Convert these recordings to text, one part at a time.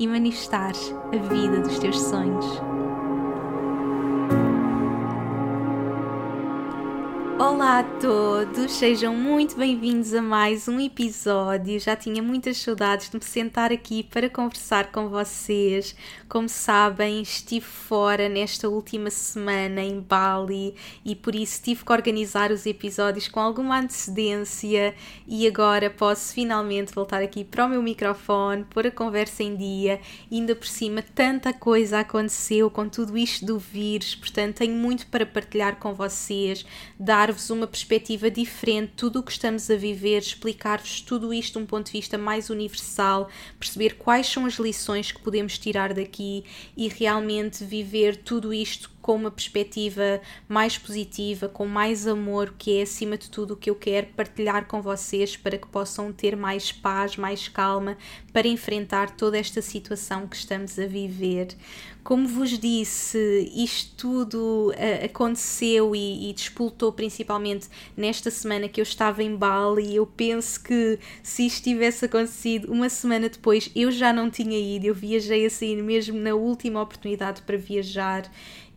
e manifestares a vida dos teus sonhos. Olá a todos, sejam muito bem-vindos a mais um episódio. Já tinha muitas saudades de me sentar aqui para conversar com vocês. Como sabem, estive fora nesta última semana em Bali e por isso tive que organizar os episódios com alguma antecedência e agora posso finalmente voltar aqui para o meu microfone, pôr a conversa em dia. E ainda por cima, tanta coisa aconteceu com tudo isto do vírus, portanto, tenho muito para partilhar com vocês, dar uma perspectiva diferente, tudo o que estamos a viver, explicar-vos tudo isto de um ponto de vista mais universal, perceber quais são as lições que podemos tirar daqui e realmente viver tudo isto com uma perspectiva mais positiva, com mais amor, que é acima de tudo o que eu quero partilhar com vocês para que possam ter mais paz, mais calma para enfrentar toda esta situação que estamos a viver. Como vos disse, isto tudo uh, aconteceu e, e principalmente nesta semana que eu estava em Bali. Eu penso que se isto tivesse acontecido uma semana depois, eu já não tinha ido. Eu viajei assim mesmo na última oportunidade para viajar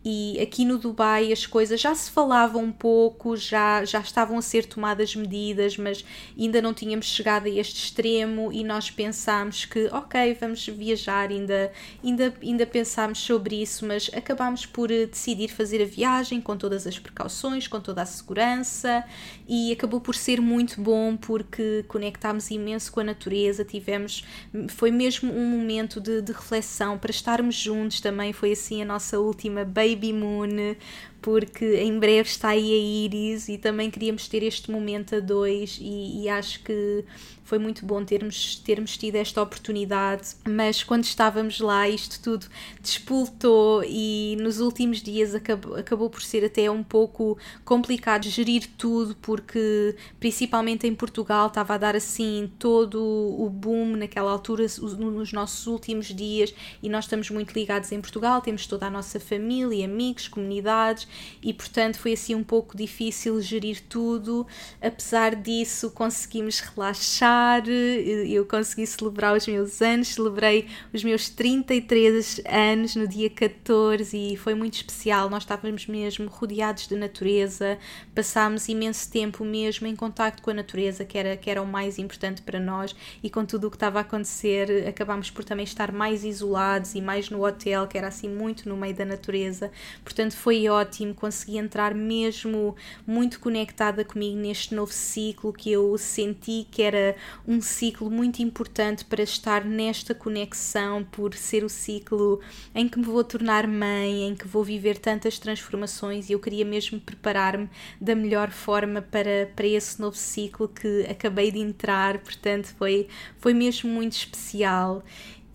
e aqui no Dubai as coisas já se falavam um pouco, já, já estavam a ser tomadas medidas, mas ainda não tínhamos chegado a este extremo e nós pensámos que, ok, vamos viajar, ainda, ainda, ainda pensámos sobre isso, mas acabámos por eh, decidir fazer a viagem com todas as precauções, com toda a segurança e acabou por ser muito bom porque conectámos imenso com a natureza, tivemos, foi mesmo um momento de, de reflexão para estarmos juntos também, foi assim a nossa última baby Baby Moon, porque em breve está aí a Iris e também queríamos ter este momento a dois e, e acho que foi muito bom termos, termos tido esta oportunidade, mas quando estávamos lá isto tudo despoltou e nos últimos dias acabou, acabou por ser até um pouco complicado gerir tudo, porque principalmente em Portugal estava a dar assim todo o boom naquela altura, nos nossos últimos dias, e nós estamos muito ligados em Portugal, temos toda a nossa família, amigos, comunidades, e portanto foi assim um pouco difícil gerir tudo, apesar disso conseguimos relaxar eu consegui celebrar os meus anos, celebrei os meus 33 anos no dia 14 e foi muito especial. Nós estávamos mesmo rodeados de natureza, passámos imenso tempo mesmo em contacto com a natureza, que era, que era o mais importante para nós, e com tudo o que estava a acontecer, acabámos por também estar mais isolados e mais no hotel, que era assim muito no meio da natureza. Portanto, foi ótimo, consegui entrar mesmo muito conectada comigo neste novo ciclo que eu senti que era um ciclo muito importante para estar nesta conexão, por ser o ciclo em que me vou tornar mãe, em que vou viver tantas transformações e eu queria mesmo preparar-me da melhor forma para, para esse novo ciclo que acabei de entrar, portanto foi, foi mesmo muito especial.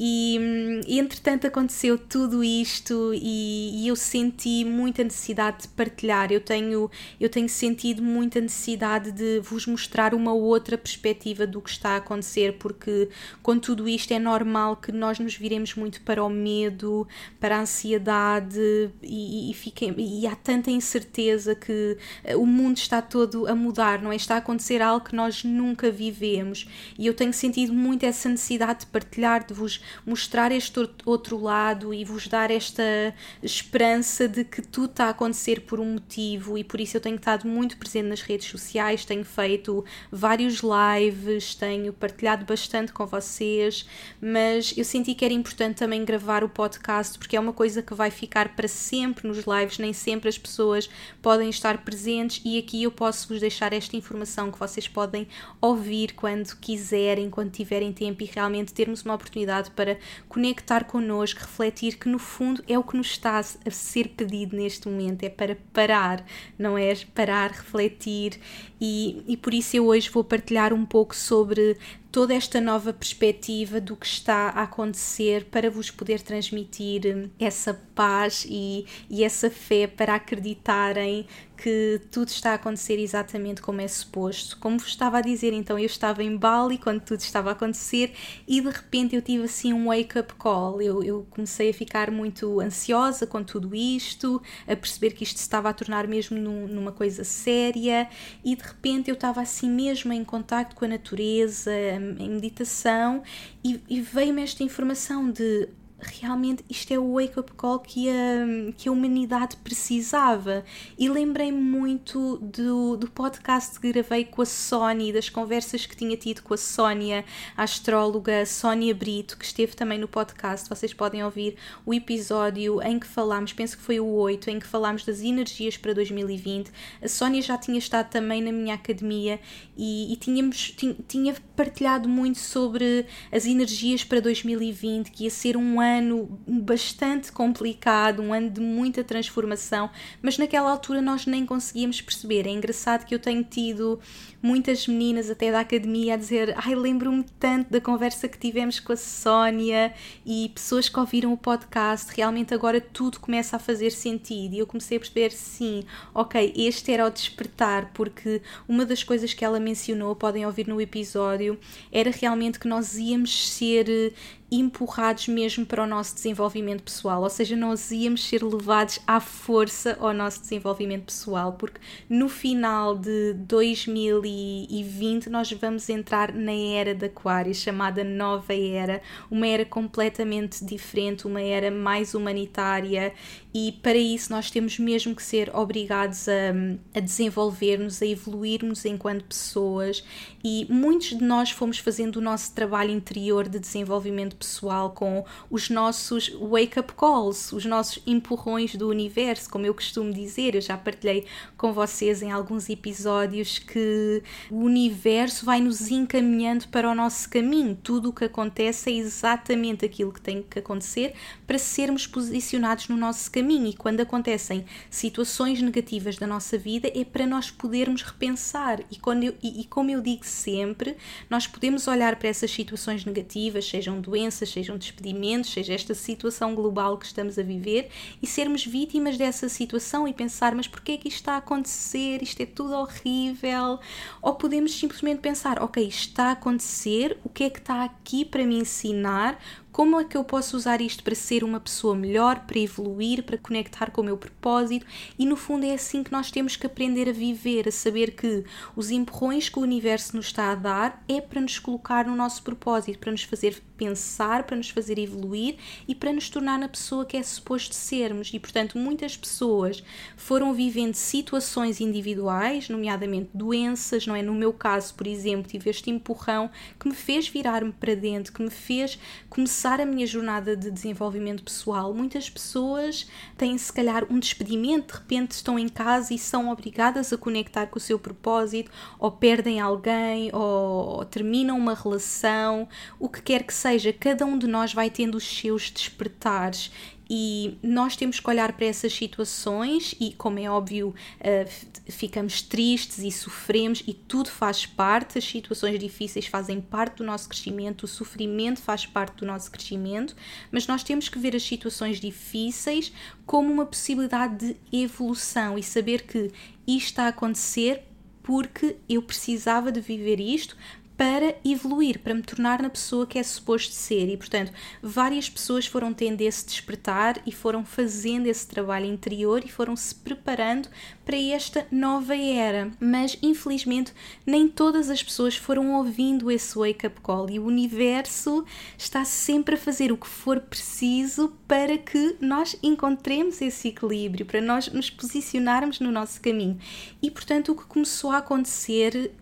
E, e entretanto aconteceu tudo isto e, e, eu senti muita necessidade de partilhar. Eu tenho, eu tenho sentido muita necessidade de vos mostrar uma outra perspectiva do que está a acontecer, porque com tudo isto é normal que nós nos viremos muito para o medo, para a ansiedade e, e, fiquem, e há tanta incerteza que eh, o mundo está todo a mudar, não é? Está a acontecer algo que nós nunca vivemos e eu tenho sentido muito essa necessidade de partilhar, de vos mostrar este outro lado e vos dar esta esperança de que tudo está a acontecer por um motivo e por isso eu tenho estado muito presente nas redes sociais, tenho feito vários lives, tenho partilhado bastante com vocês, mas eu senti que era importante também gravar o podcast porque é uma coisa que vai ficar para sempre nos lives, nem sempre as pessoas podem estar presentes e aqui eu posso vos deixar esta informação que vocês podem ouvir quando quiserem, quando tiverem tempo e realmente termos uma oportunidade para conectar connosco, refletir que no fundo é o que nos está a ser pedido neste momento, é para parar, não é? Parar, refletir e, e por isso eu hoje vou partilhar um pouco sobre toda esta nova perspectiva do que está a acontecer para vos poder transmitir essa paz e, e essa fé para acreditarem que tudo está a acontecer exatamente como é suposto. Como vos estava a dizer, então eu estava em Bali quando tudo estava a acontecer e de repente eu tive assim um wake-up call. Eu, eu, comecei a ficar muito ansiosa com tudo isto, a perceber que isto se estava a tornar mesmo num, numa coisa séria e de repente eu estava assim mesmo em contacto com a natureza, em meditação e, e veio-me esta informação de realmente isto é o wake-up call que a, que a humanidade precisava. E lembrei-me muito do, do podcast que gravei com a Sónia, das conversas que tinha tido com a Sónia, a astróloga Sónia Brito, que esteve também no podcast. Vocês podem ouvir o episódio em que falámos, penso que foi o 8, em que falámos das energias para 2020. A Sónia já tinha estado também na minha academia e, e tínhamos, tinha, partilhado muito sobre as energias para 2020, que ia ser um ano ano bastante complicado, um ano de muita transformação, mas naquela altura nós nem conseguíamos perceber. É engraçado que eu tenho tido muitas meninas até da academia a dizer: Ai, lembro-me tanto da conversa que tivemos com a Sónia e pessoas que ouviram o podcast. Realmente agora tudo começa a fazer sentido. E eu comecei a perceber: sim, ok, este era o despertar, porque uma das coisas que ela mencionou, podem ouvir no episódio, era realmente que nós íamos ser empurrados mesmo para o nosso desenvolvimento pessoal, ou seja, nós íamos ser levados à força ao nosso desenvolvimento pessoal, porque no final de 2020 nós vamos entrar na era de Aquário, chamada Nova Era, uma era completamente diferente, uma era mais humanitária e para isso nós temos mesmo que ser obrigados a, a desenvolver-nos, a evoluirmos enquanto pessoas e muitos de nós fomos fazendo o nosso trabalho interior de desenvolvimento pessoal com os nossos wake-up calls, os nossos empurrões do universo, como eu costumo dizer, eu já partilhei com vocês em alguns episódios que o universo vai nos encaminhando para o nosso caminho, tudo o que acontece é exatamente aquilo que tem que acontecer para sermos posicionados no nosso caminho. E quando acontecem situações negativas da nossa vida é para nós podermos repensar. E, quando eu, e, e como eu digo sempre, nós podemos olhar para essas situações negativas, sejam doenças, sejam despedimentos, seja esta situação global que estamos a viver e sermos vítimas dessa situação e pensar, mas porquê é que isto está a acontecer? Isto é tudo horrível. Ou podemos simplesmente pensar, ok, isto está a acontecer, o que é que está aqui para me ensinar? Como é que eu posso usar isto para ser uma pessoa melhor, para evoluir, para conectar com o meu propósito? E no fundo é assim que nós temos que aprender a viver, a saber que os empurrões que o universo nos está a dar é para nos colocar no nosso propósito, para nos fazer pensar, para nos fazer evoluir e para nos tornar na pessoa que é suposto sermos. E portanto, muitas pessoas foram vivendo situações individuais, nomeadamente doenças, não é? No meu caso, por exemplo, tive este empurrão que me fez virar-me para dentro, que me fez começar começar a minha jornada de desenvolvimento pessoal, muitas pessoas têm se calhar um despedimento, de repente estão em casa e são obrigadas a conectar com o seu propósito, ou perdem alguém, ou, ou terminam uma relação, o que quer que seja, cada um de nós vai tendo os seus despertares e nós temos que olhar para essas situações e, como é óbvio, uh, ficamos tristes e sofremos e tudo faz parte, as situações difíceis fazem parte do nosso crescimento, o sofrimento faz parte do nosso crescimento, mas nós temos que ver as situações difíceis como uma possibilidade de evolução e saber que isto está a acontecer porque eu precisava de viver isto para evoluir, para me tornar na pessoa que é suposto ser. E, portanto, várias pessoas foram tendo esse despertar e foram fazendo esse trabalho interior e foram se preparando para esta nova era. Mas, infelizmente, nem todas as pessoas foram ouvindo esse wake-up call e o universo está sempre a fazer o que for preciso para que nós encontremos esse equilíbrio, para nós nos posicionarmos no nosso caminho. E, portanto, o que começou a acontecer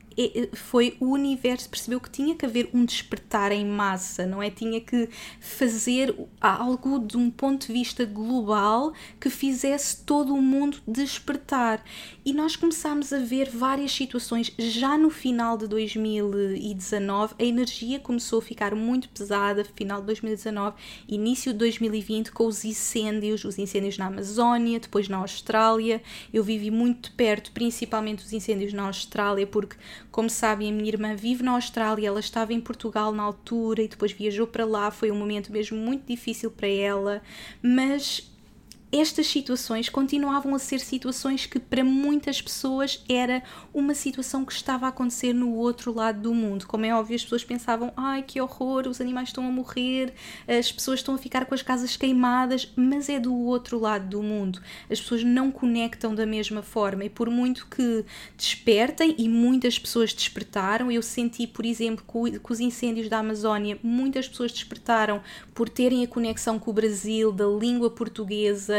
foi o universo percebeu que tinha que haver um despertar em massa, não é? Tinha que fazer algo de um ponto de vista global que fizesse todo o mundo despertar. E nós começámos a ver várias situações já no final de 2019, a energia começou a ficar muito pesada, final de 2019, início de 2020 com os incêndios, os incêndios na Amazónia, depois na Austrália. Eu vivi muito perto, principalmente os incêndios na Austrália, porque Como sabem, a minha irmã vive na Austrália, ela estava em Portugal na altura e depois viajou para lá. Foi um momento mesmo muito difícil para ela, mas estas situações continuavam a ser situações que para muitas pessoas era uma situação que estava a acontecer no outro lado do mundo. Como é óbvio, as pessoas pensavam: ai que horror, os animais estão a morrer, as pessoas estão a ficar com as casas queimadas, mas é do outro lado do mundo. As pessoas não conectam da mesma forma e por muito que despertem, e muitas pessoas despertaram, eu senti, por exemplo, com os incêndios da Amazónia, muitas pessoas despertaram por terem a conexão com o Brasil, da língua portuguesa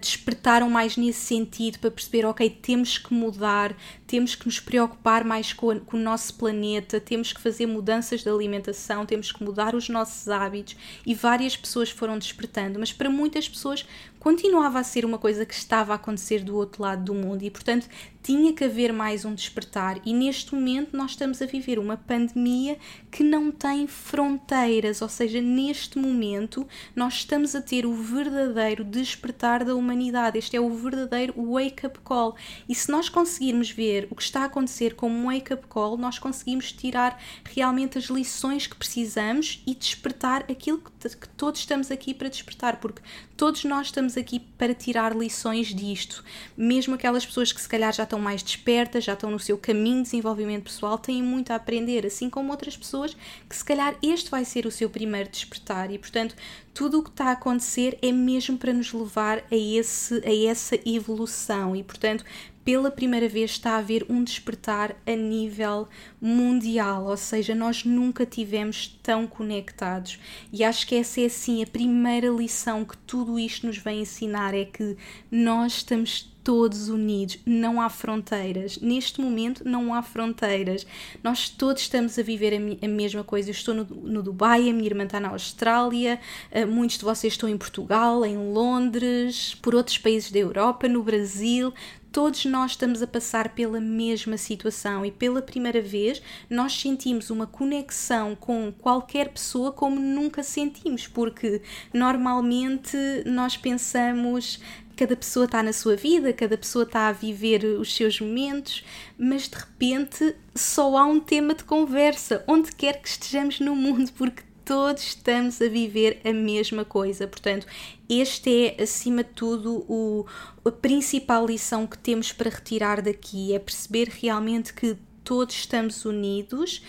despertaram mais nesse sentido para perceber, ok, temos que mudar, temos que nos preocupar mais com, com, o nosso planeta, temos que fazer mudanças de alimentação, temos que mudar os nossos hábitos e várias pessoas foram despertando, mas para muitas pessoas continuava a ser uma coisa que estava a acontecer do outro lado do mundo e, portanto, tinha que haver mais um despertar. E neste momento nós estamos a viver uma pandemia que não tem fronteiras, ou seja, neste momento nós estamos a ter o verdadeiro despertar da humanidade. Este é o verdadeiro wake-up call. E se nós conseguirmos ver o que está a acontecer como um wake-up call, nós conseguimos tirar realmente as lições que precisamos e despertar aquilo que, que todos estamos aqui para despertar, porque todos nós estamos estamos aqui para tirar lições disto. Mesmo aquelas pessoas que se calhar já estão mais despertas, já estão no seu caminho de desenvolvimento pessoal, têm muito a aprender, assim como outras pessoas que se calhar este vai ser o seu primeiro despertar e, portanto, tudo o que está a acontecer é mesmo para nos levar a, esse, a essa evolução e, portanto, pela primeira vez está a haver um despertar a nível mundial, ou seja, nós nunca tivemos tão conectados. E acho que essa é assim a primeira lição que tudo isto nos vem ensinar é que nós estamos todos unidos, não há fronteiras. Neste momento não há fronteiras. Nós todos estamos a viver a, a mesma coisa. Eu estou no, no, Dubai, a minha irmã está na Austrália, uh, muitos de vocês estão em Portugal, em Londres, por outros países da Europa, no Brasil todos nós estamos a passar pela mesma situação e pela primeira vez nós sentimos uma conexão com qualquer pessoa como nunca sentimos, porque normalmente nós pensamos cada pessoa está na sua vida, cada pessoa está a viver os seus momentos, mas de repente só há um tema de conversa, onde quer que estejamos no mundo, porque todos estamos a viver a mesma coisa. Portanto, este é, acima de tudo, o, a principal lição que temos para retirar daqui: é perceber realmente que todos estamos unidos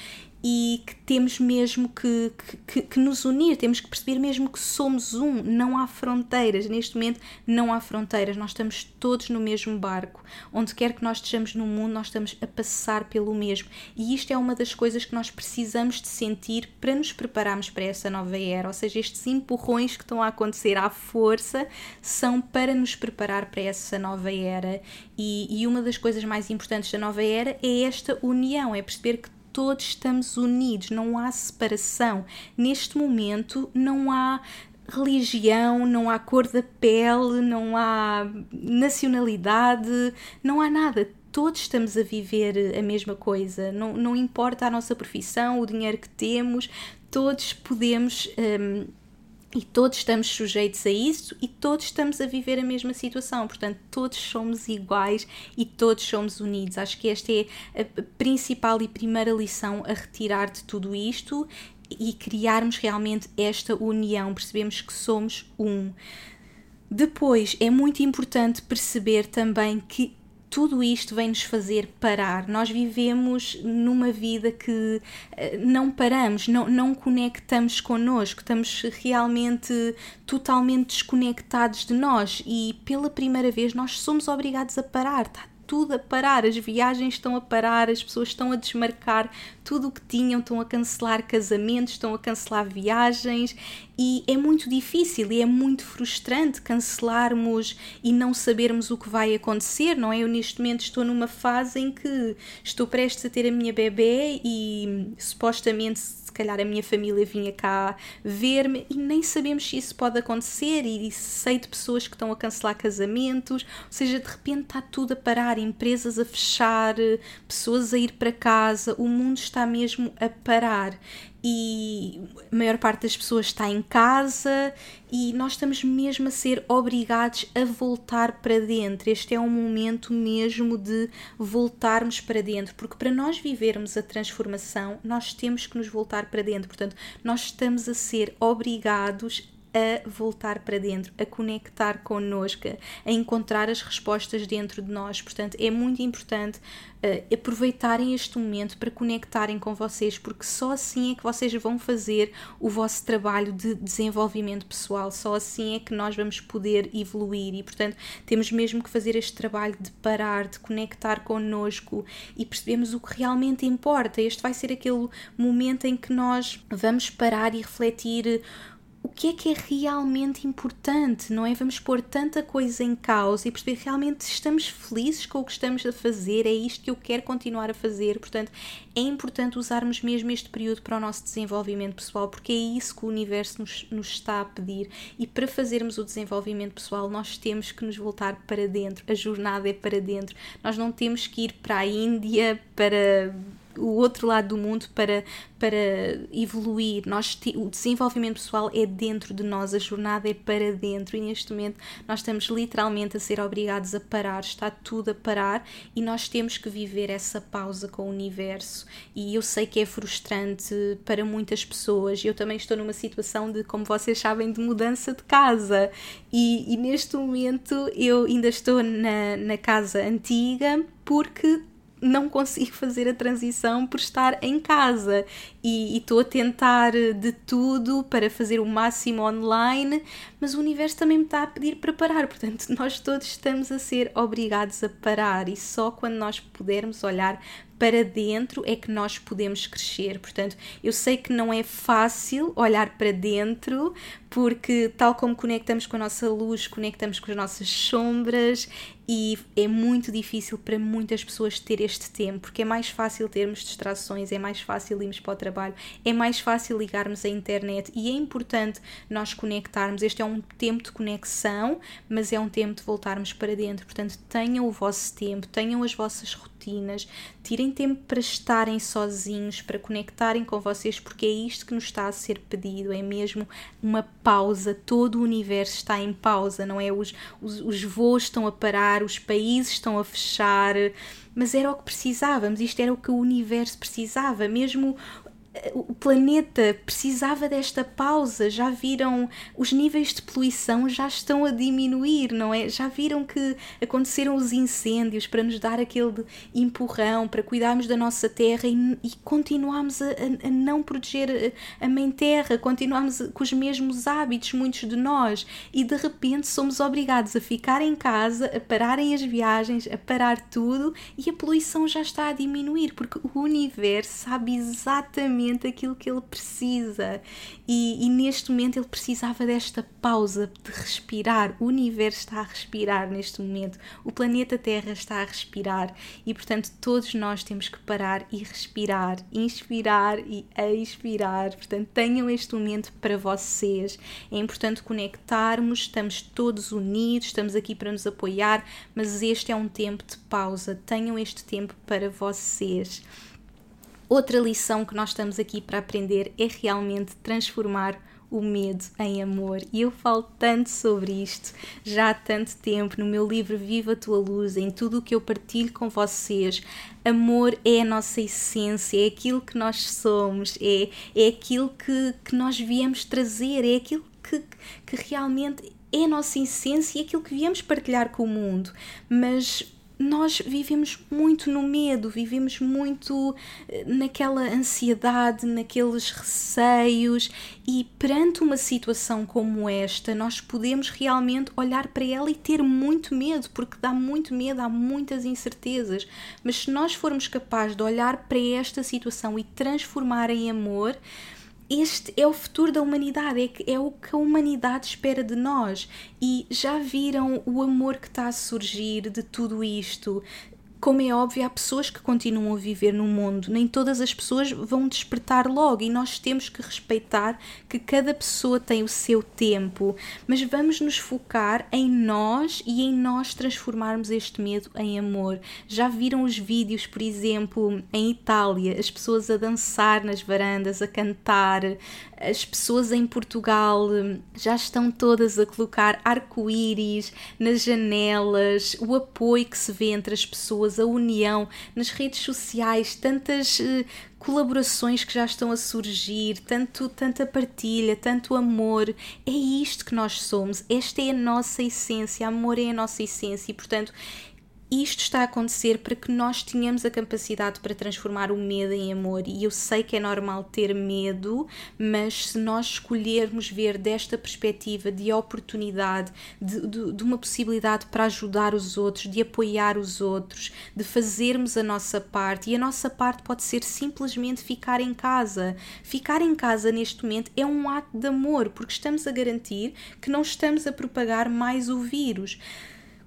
e que temos mesmo que, que, que, nos unir, temos que perceber mesmo que somos um, não há fronteiras. Neste momento não há fronteiras, nós estamos todos no mesmo barco. Onde quer que nós estejamos no mundo, nós estamos a passar pelo mesmo. E isto é uma das coisas que nós precisamos de sentir para nos prepararmos para essa nova era. Ou seja, estes empurrões que estão a acontecer à força são para nos preparar para essa nova era. E, e uma das coisas mais importantes da nova era é esta união, é perceber que todos estamos unidos, não há separação. Neste momento não há religião, não há cor da pele, não há nacionalidade, não há nada. Todos estamos a viver a mesma coisa, não, não importa a nossa profissão, o dinheiro que temos, todos podemos. Um, e todos estamos sujeitos a isso e todos estamos a viver a mesma situação. Portanto, todos somos iguais e todos somos unidos. Acho que esta é a principal e primeira lição a retirar de tudo isto e criarmos realmente esta união. Percebemos que somos um. Depois, é muito importante perceber também que tudo isto vem nos fazer parar. Nós vivemos numa vida que eh, não paramos, não, não conectamos connosco, estamos realmente totalmente desconectados de nós e pela primeira vez nós somos obrigados a parar. Está tudo a parar, as viagens estão a parar, as pessoas estão a desmarcar tudo o que tinham, estão a cancelar casamentos, estão a cancelar viagens e é muito difícil e é muito frustrante cancelarmos e não sabermos o que vai acontecer, não é? Eu neste momento estou numa fase em que estou prestes a ter a minha bebê e supostamente calhar a minha família vinha cá ver-me e nem sabemos se isso pode acontecer e sei de pessoas que estão a cancelar casamentos, ou seja, de repente está tudo a parar empresas a fechar, pessoas a ir para casa, o mundo está mesmo a parar e a maior parte das pessoas está em casa e nós estamos mesmo a ser obrigados a voltar para dentro. Este é um momento mesmo de voltarmos para dentro, porque para nós vivermos a transformação, nós temos que nos voltar para dentro. Portanto, nós estamos a ser obrigados a voltar para dentro, a conectar connosco, a encontrar as respostas dentro de nós. Portanto, é muito importante uh, aproveitarem este momento para conectarem com vocês, porque só assim é que vocês vão fazer o vosso trabalho de desenvolvimento pessoal, só assim é que nós vamos poder evoluir e, portanto, temos mesmo que fazer este trabalho de parar, de conectar connosco e percebemos o que realmente importa. Este vai ser aquele momento em que nós vamos parar e refletir o que é que é realmente importante, não é? Vamos pôr tanta coisa em causa e perceber realmente estamos felizes com o que estamos a fazer, é isto que eu quero continuar a fazer. Portanto, é importante usarmos mesmo este período para o nosso desenvolvimento pessoal, porque é isso que o universo nos, nos está a pedir. E para fazermos o desenvolvimento pessoal, nós temos que nos voltar para dentro. A jornada é para dentro. Nós não temos que ir para a Índia, para o outro lado do mundo para, para evoluir. Nós, o desenvolvimento pessoal é dentro de nós, a jornada é para dentro e neste momento nós estamos literalmente a ser obrigados a parar, está tudo a parar e nós temos que viver essa pausa com o universo. E eu sei que é frustrante para muitas pessoas. Eu também estou numa situação de, como vocês sabem, de mudança de casa e, e neste momento eu ainda estou na, na casa antiga porque não consigo fazer a transição por estar em casa. E estou a tentar de tudo para fazer o máximo online, mas o universo também me está a pedir para parar, portanto, nós todos estamos a ser obrigados a parar. E só quando nós pudermos olhar para dentro é que nós podemos crescer. Portanto, eu sei que não é fácil olhar para dentro, porque tal como conectamos com a nossa luz, conectamos com as nossas sombras e é muito difícil para muitas pessoas ter este tempo, porque é mais fácil termos distrações, é mais fácil irmos para o trabalho, é mais fácil ligarmos a internet e é importante nós conectarmos. Este é um tempo de conexão, mas é um tempo de voltarmos para dentro. Portanto, tenham o vosso tempo, tenham as vossas rotinas, tirem tempo para estarem sozinhos, para conectarem com vocês, porque é isto que nos está a ser pedido, é mesmo uma pausa, todo o universo está em pausa, não é? Os, os, os voos estão a parar, os países estão a fechar, mas era o que precisávamos, isto era o que o universo precisava, mesmo o planeta precisava desta pausa. Já viram os níveis de poluição já estão a diminuir, não é? Já viram que aconteceram os incêndios para nos dar aquele empurrão, para cuidarmos da nossa terra e, e continuamos a, a, não proteger a, a mãe terra, continuamos com os mesmos hábitos, muitos de nós, e de repente somos obrigados a ficar em casa, a pararem as viagens, a parar tudo e a poluição já está a diminuir, porque o universo sabe exatamente exatamente aquilo que ele precisa. E, e, neste momento ele precisava desta pausa de respirar. O universo está a respirar neste momento, o planeta Terra está a respirar e, portanto, todos nós temos que parar e respirar, inspirar e expirar. Portanto, tenham este momento para vocês. É importante conectarmos, estamos todos unidos, estamos aqui para nos apoiar, mas este é um tempo de pausa. Tenham este tempo para vocês. Outra lição que nós estamos aqui para aprender é realmente transformar o medo em amor. E eu falo tanto sobre isto já há tanto tempo no meu livro Viva a Tua Luz, em tudo o que eu partilho com vocês. Amor é a nossa essência, é aquilo que nós somos, é, é aquilo que, que nós viemos trazer, é aquilo que, que realmente é a nossa essência e aquilo que viemos partilhar com o mundo. Mas nós vivemos muito no medo, vivemos muito eh, naquela ansiedade, naqueles receios, e perante uma situação como esta, nós podemos realmente olhar para ela e ter muito medo, porque dá muito medo, há muitas incertezas. Mas se nós formos capazes de olhar para esta situação e transformar em amor, este é o futuro da humanidade, é, é o que a humanidade espera de nós. E já viram o amor que está a surgir de tudo isto? Como é óbvio, há pessoas que continuam a viver no mundo, nem todas as pessoas vão despertar logo e nós temos que respeitar que cada pessoa tem o seu tempo, mas vamos nos focar em nós e em nós transformarmos este medo em amor. Já viram os vídeos, por exemplo, em Itália, as pessoas a dançar nas varandas, a cantar, as pessoas em Portugal já estão todas a colocar arco-íris nas janelas, o apoio que se vê entre as pessoas, a união nas redes sociais, tantas uh, colaborações que já estão a surgir, tanto tanta partilha, tanto amor. É isto que nós somos. Esta é a nossa essência. Amor é a nossa essência e, portanto, isto está a acontecer para que nós tenhamos a capacidade para transformar o medo em amor. E eu sei que é normal ter medo, mas se nós escolhermos ver desta perspectiva de oportunidade, de, de, de, uma possibilidade para ajudar os outros, de apoiar os outros, de fazermos a nossa parte, e a nossa parte pode ser simplesmente ficar em casa. Ficar em casa neste momento é um ato de amor, porque estamos a garantir que não estamos a propagar mais o vírus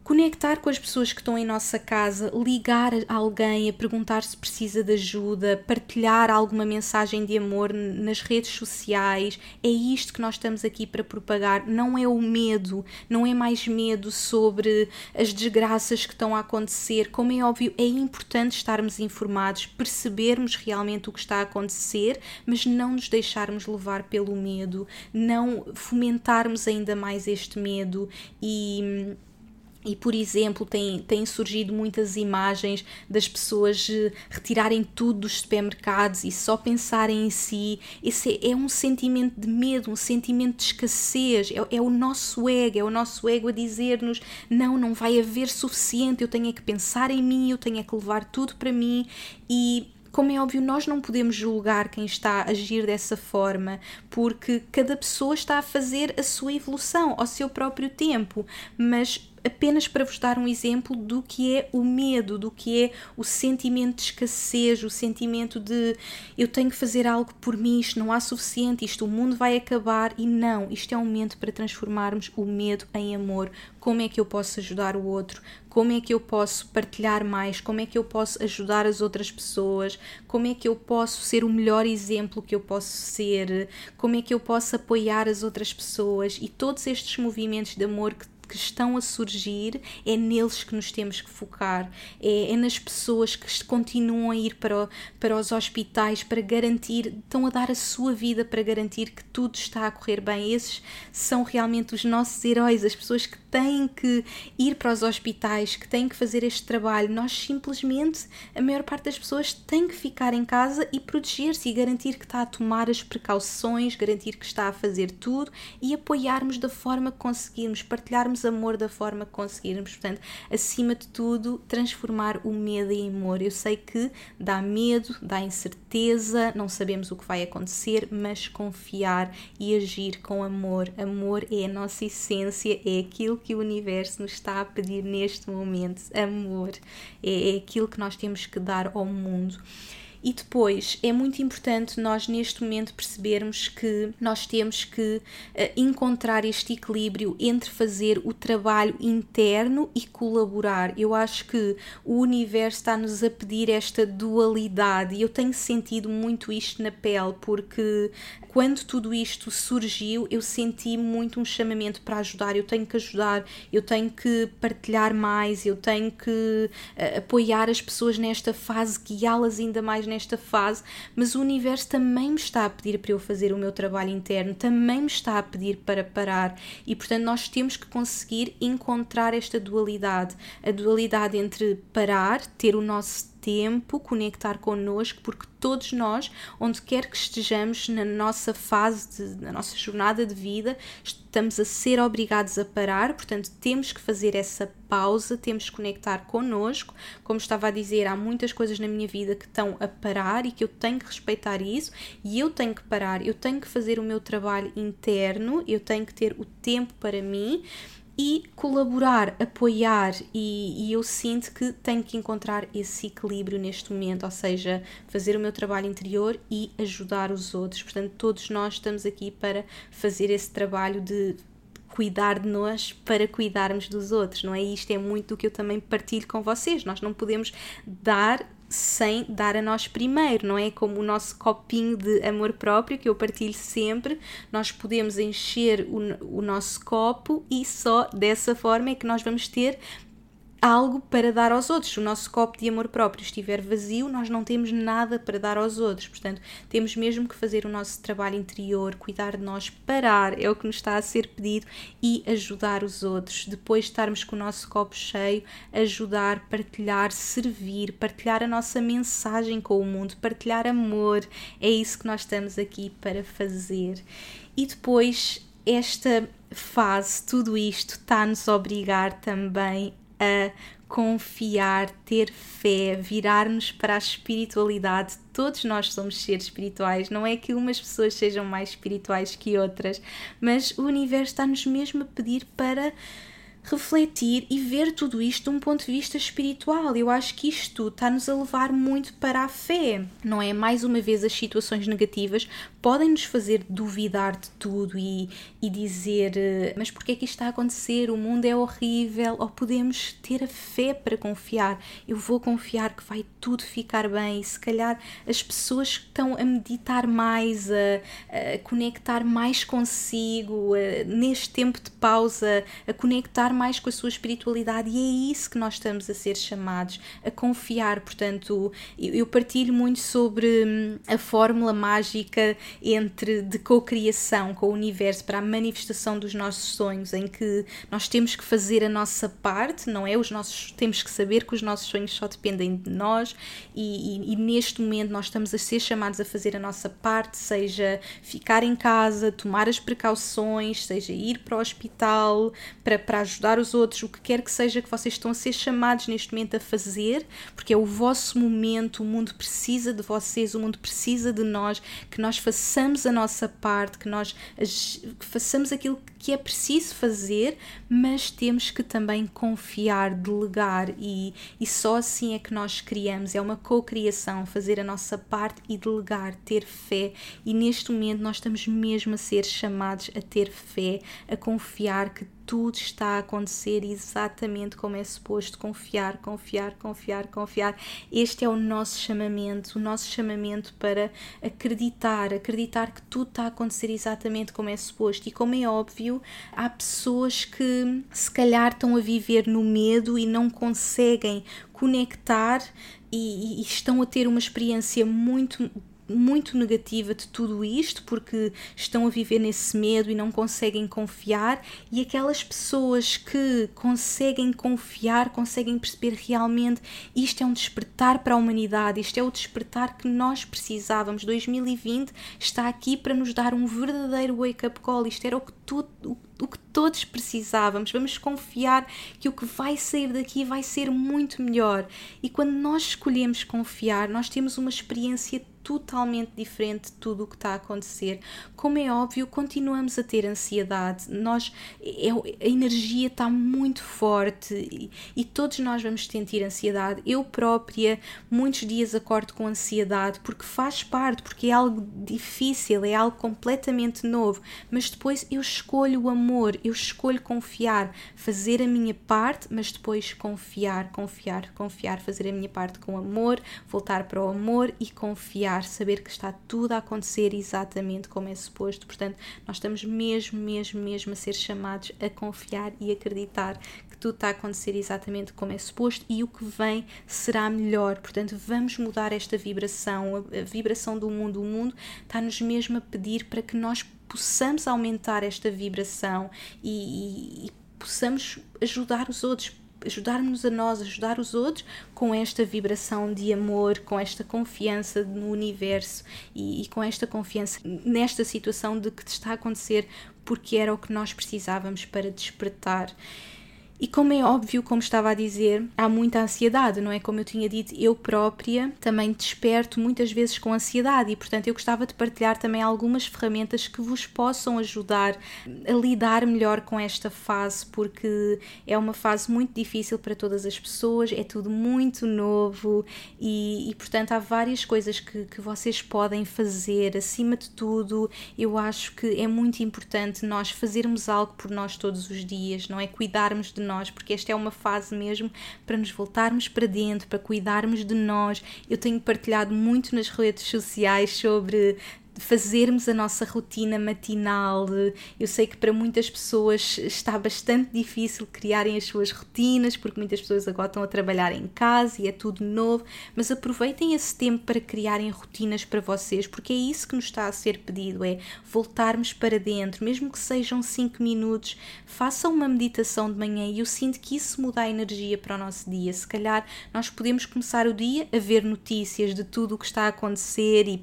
conectar com as pessoas que estão em nossa casa, ligar a alguém a perguntar se precisa de ajuda, partilhar alguma mensagem de amor nas redes sociais. É isto que nós estamos aqui para propagar. Não é o medo, não é mais medo sobre as desgraças que estão a acontecer. Como é óbvio, é importante estarmos informados, percebermos realmente o que está a acontecer, mas não nos deixarmos levar pelo medo, não fomentarmos ainda mais este medo e e, por exemplo, têm, têm surgido muitas imagens das pessoas eh, retirarem tudo dos supermercados e só pensarem em si. Esse é, é um sentimento de medo, um sentimento de escassez. É, é o nosso ego, é o nosso ego a dizer-nos: não, não vai haver suficiente, eu tenho é que pensar em mim, eu tenho é que levar tudo para mim. E como é óbvio, nós não podemos julgar quem está a agir dessa forma, porque cada pessoa está a fazer a sua evolução ao seu próprio tempo, mas apenas para vos dar um exemplo do que é o medo, do que é o sentimento de escassez, o sentimento de eu tenho que fazer algo por mim, isto não há suficiente, isto o mundo vai acabar e não, isto é um momento para transformarmos o medo em amor. Como é que eu posso ajudar o outro? Como é que eu posso partilhar mais? Como é que eu posso ajudar as outras pessoas? Como é que eu posso ser o melhor exemplo que eu posso ser? Como é que eu posso apoiar as outras pessoas? E todos estes movimentos de amor que que estão a surgir, é neles que nos temos que focar, é, é nas pessoas que continuam a ir para, o, para os hospitais para garantir, estão a dar a sua vida para garantir que tudo está a correr bem. Esses são realmente os nossos heróis, as pessoas que têm que ir para os hospitais, que têm que fazer este trabalho. Nós simplesmente, a maior parte das pessoas tem que ficar em casa e proteger-se e garantir que está a tomar as precauções, garantir que está a fazer tudo e apoiarmos da forma que conseguirmos, partilharmos darmos amor da forma que conseguirmos. Portanto, acima de tudo, transformar o medo em amor. Eu sei que dá medo, dá incerteza, não sabemos o que vai acontecer, mas confiar e agir com amor. Amor é a nossa essência, é aquilo que o universo nos está a pedir neste momento. Amor é, é aquilo que nós temos que dar ao mundo. E depois é muito importante nós neste momento percebermos que nós temos que uh, encontrar este equilíbrio entre fazer o trabalho interno e colaborar. Eu acho que o universo está-nos a pedir esta dualidade e eu tenho sentido muito isto na pele porque quando tudo isto surgiu, eu senti muito um chamamento para ajudar. Eu tenho que ajudar, eu tenho que partilhar mais, eu tenho que uh, apoiar as pessoas nesta fase, guiá-las ainda mais nesta fase. Mas o universo também me está a pedir para eu fazer o meu trabalho interno, também me está a pedir para parar. E portanto, nós temos que conseguir encontrar esta dualidade a dualidade entre parar, ter o nosso tempo, conectar connosco, porque todos nós, onde quer que estejamos na nossa fase, de, na nossa jornada de vida, estamos a ser obrigados a parar, portanto, temos que fazer essa pausa, temos que conectar connosco. Como estava a dizer, há muitas coisas na minha vida que estão a parar e que eu tenho que respeitar isso. E eu tenho que parar, eu tenho que fazer o meu trabalho interno, eu tenho que ter o tempo para mim e colaborar, apoiar, e, e, eu sinto que tenho que encontrar esse equilíbrio neste momento, ou seja, fazer o meu trabalho interior e ajudar os outros. Portanto, todos nós estamos aqui para fazer esse trabalho de cuidar de nós para cuidarmos dos outros, não é? Isto é muito do que eu também partilho com vocês. Nós não podemos dar sem dar a nós primeiro, não é? Como o nosso copinho de amor próprio que eu partilho sempre, nós podemos encher o, o nosso copo e só dessa forma é que nós vamos ter algo para dar aos outros. Se o nosso copo de amor próprio estiver vazio, nós não temos nada para dar aos outros. Portanto, temos mesmo que fazer o nosso trabalho interior, cuidar de nós, parar, é o que nos está a ser pedido e ajudar os outros. Depois de estarmos com o nosso copo cheio, ajudar, partilhar, servir, partilhar a nossa mensagem com o mundo, partilhar amor. É isso que nós estamos aqui para fazer. E depois esta fase, tudo isto está-nos a obrigar também a confiar, ter fé, virar-nos para a espiritualidade. Todos nós somos seres espirituais, não é que umas pessoas sejam mais espirituais que outras, mas o universo está-nos mesmo a pedir para refletir e ver tudo isto de um ponto de vista espiritual. Eu acho que isto está-nos a levar muito para a fé, não é? Mais uma vez, as situações negativas podem nos fazer duvidar de tudo e, e dizer: eh, mas porquê é que isto está a acontecer? O mundo é horrível. Ou podemos ter a fé para confiar. Eu vou confiar que vai tudo ficar bem. E se calhar as pessoas que estão a meditar mais, a, a conectar mais consigo, a, neste tempo de pausa, a conectar mais com a sua espiritualidade, e é isso que nós estamos a ser chamados a confiar. Portanto, eu partilho muito sobre hum, a fórmula mágica entre de co-criação com o universo para a manifestação dos nossos sonhos, em que nós temos que fazer a nossa parte, não é? Os nossos temos que saber que os nossos sonhos só dependem de nós e, e, e neste momento nós estamos a ser chamados a fazer a nossa parte, seja ficar em casa, tomar as precauções, seja ir para o hospital para, para ajudar os outros, o que quer que seja que vocês estão a ser chamados neste momento a fazer, porque é o vosso momento, o mundo precisa de vocês, o mundo precisa de nós, que nós façamos a nossa parte, que nós que façamos aquilo que é preciso fazer, mas temos que também confiar, delegar e, e só assim é que nós criamos, é uma co-criação, fazer a nossa parte e delegar, ter fé e neste momento nós estamos mesmo a ser chamados a ter fé, a confiar que tudo está a acontecer exatamente como é suposto. Confiar, confiar, confiar, confiar. Este é o nosso chamamento, o nosso chamamento para acreditar, acreditar que tudo está a acontecer exatamente como é suposto. E como é óbvio, há pessoas que se calhar estão a viver no medo e não conseguem conectar e, e, estão a ter uma experiência muito muito negativa de tudo isto porque estão a viver nesse medo e não conseguem confiar, e aquelas pessoas que conseguem confiar, conseguem perceber realmente isto é um despertar para a humanidade, isto é o despertar que nós precisávamos. 2020 está aqui para nos dar um verdadeiro wake-up call, isto era o que, tudo, o que todos precisávamos. Vamos confiar que o que vai sair daqui vai ser muito melhor. E quando nós escolhemos confiar, nós temos uma experiência totalmente diferente de tudo o que está a acontecer. Como é óbvio, continuamos a ter ansiedade, nós, é, a energia está muito forte e, e todos nós vamos sentir ansiedade. Eu própria, muitos dias acordo com ansiedade porque faz parte, porque é algo difícil, é algo completamente novo, mas depois eu escolho o amor, eu escolho confiar, fazer a minha parte, mas depois confiar, confiar, confiar, fazer a minha parte com amor, voltar para o amor e confiar saber que está tudo a acontecer exatamente como é suposto. Portanto, nós estamos mesmo, mesmo, mesmo a ser chamados a confiar e acreditar que tudo está a acontecer exatamente como é suposto e o que vem será melhor. Portanto, vamos mudar esta vibração, a vibração do mundo. O mundo está-nos mesmo a pedir para que nós possamos aumentar esta vibração e, e, e possamos ajudar os outros ajudar-nos a nós, ajudar os outros com esta vibração de amor, com esta confiança no universo e, e, com esta confiança nesta situação de que está a acontecer porque era o que nós precisávamos para despertar. E como é óbvio, como estava a dizer, há muita ansiedade, não é? Como eu tinha dito, eu própria também desperto muitas vezes com ansiedade e, portanto, eu gostava de partilhar também algumas ferramentas que vos possam ajudar a lidar melhor com esta fase, porque é uma fase muito difícil para todas as pessoas, é tudo muito novo e, e portanto, há várias coisas que, que vocês podem fazer. Acima de tudo, eu acho que é muito importante nós fazermos algo por nós todos os dias, não é? Cuidarmos de nós, porque esta é uma fase mesmo para nos voltarmos para dentro, para cuidarmos de nós. Eu tenho partilhado muito nas redes sociais sobre fazermos a nossa rotina matinal. Eu sei que para muitas pessoas está bastante difícil criarem as suas rotinas, porque muitas pessoas agora estão a trabalhar em casa e é tudo novo, mas aproveitem esse tempo para criarem rotinas para vocês, porque é isso que nos está a ser pedido, é voltarmos para dentro, mesmo que sejam 5 minutos, façam uma meditação de manhã e eu sinto que isso muda a energia para o nosso dia. Se calhar nós podemos começar o dia a ver notícias de tudo o que está a acontecer e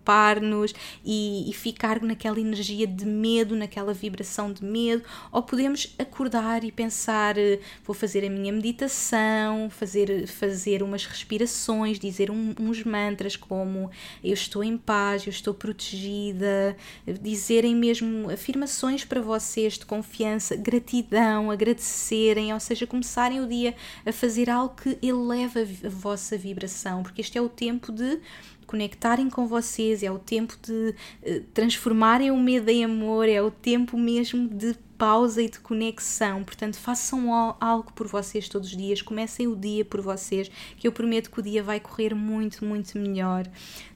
preocupar-nos e, e ficar naquela energia de medo, naquela vibração de medo, ou podemos acordar e pensar: eh, vou fazer a minha meditação, fazer, fazer umas respirações, dizer um, uns mantras como eu estou em paz, eu estou protegida, dizerem mesmo afirmações para vocês de confiança, gratidão, agradecerem, ou seja, começarem o dia a fazer algo que eleva a vossa vibração, porque este é o tempo de conectarem com vocês, é o tempo de uh, transformarem o medo em amor, é o tempo mesmo de pausa e de conexão. Portanto, façam algo por vocês todos os dias, comecem o dia por vocês, que eu prometo que o dia vai correr muito, muito melhor.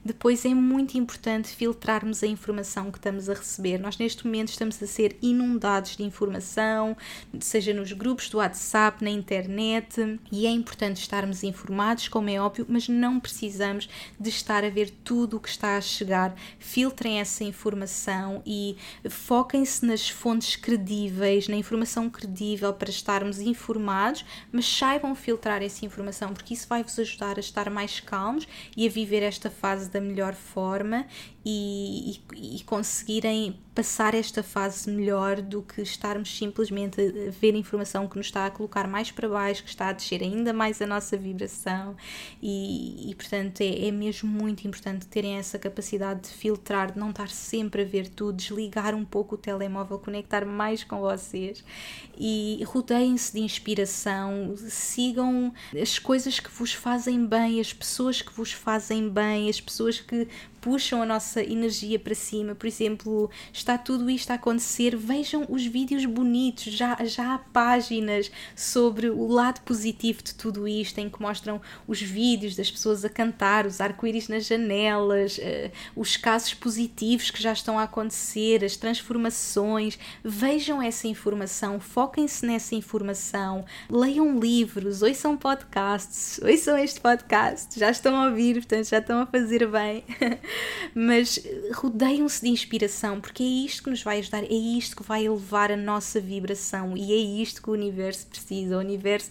Depois é muito importante filtrarmos a informação que estamos a receber. Nós, neste momento, estamos a ser inundados de informação, seja nos grupos do WhatsApp, na internet, e é importante estarmos informados, como é óbvio, mas não precisamos de estar a ver tudo o que está a chegar. Filtrem essa informação e foquem-se nas fontes credíveis na informação credível para estarmos informados, mas saibam filtrar essa informação, porque isso vai vos ajudar a estar mais calmos e a viver esta fase da melhor forma e, e, e, conseguirem passar esta fase melhor do que estarmos simplesmente a ver informação que nos está a colocar mais para baixo, que está a descer ainda mais a nossa vibração. E, e portanto é, é mesmo muito importante terem essa capacidade de filtrar, de não estar sempre a ver tudo, desligar um pouco o telemóvel, conectar mais com vocês. E rodeiem-se de inspiração, sigam as coisas que vos fazem bem, as pessoas que vos fazem bem, as pessoas que puxam a nossa energia para cima. Por exemplo, está tudo isto a acontecer, vejam os vídeos bonitos, já, já há páginas sobre o lado positivo de tudo isto, em que mostram os vídeos das pessoas a cantar, os arco-íris nas janelas, uh, os casos positivos que já estão a acontecer, as transformações. Vejam essa informação, foquem-se nessa informação, leiam livros, ouçam podcasts, ouçam este podcast, já estão a ouvir, portanto já estão a fazer bem. mas rodeiam-se de inspiração, porque é isto que nos vai ajudar, é isto que vai elevar a nossa vibração e é isto que o universo precisa. O universo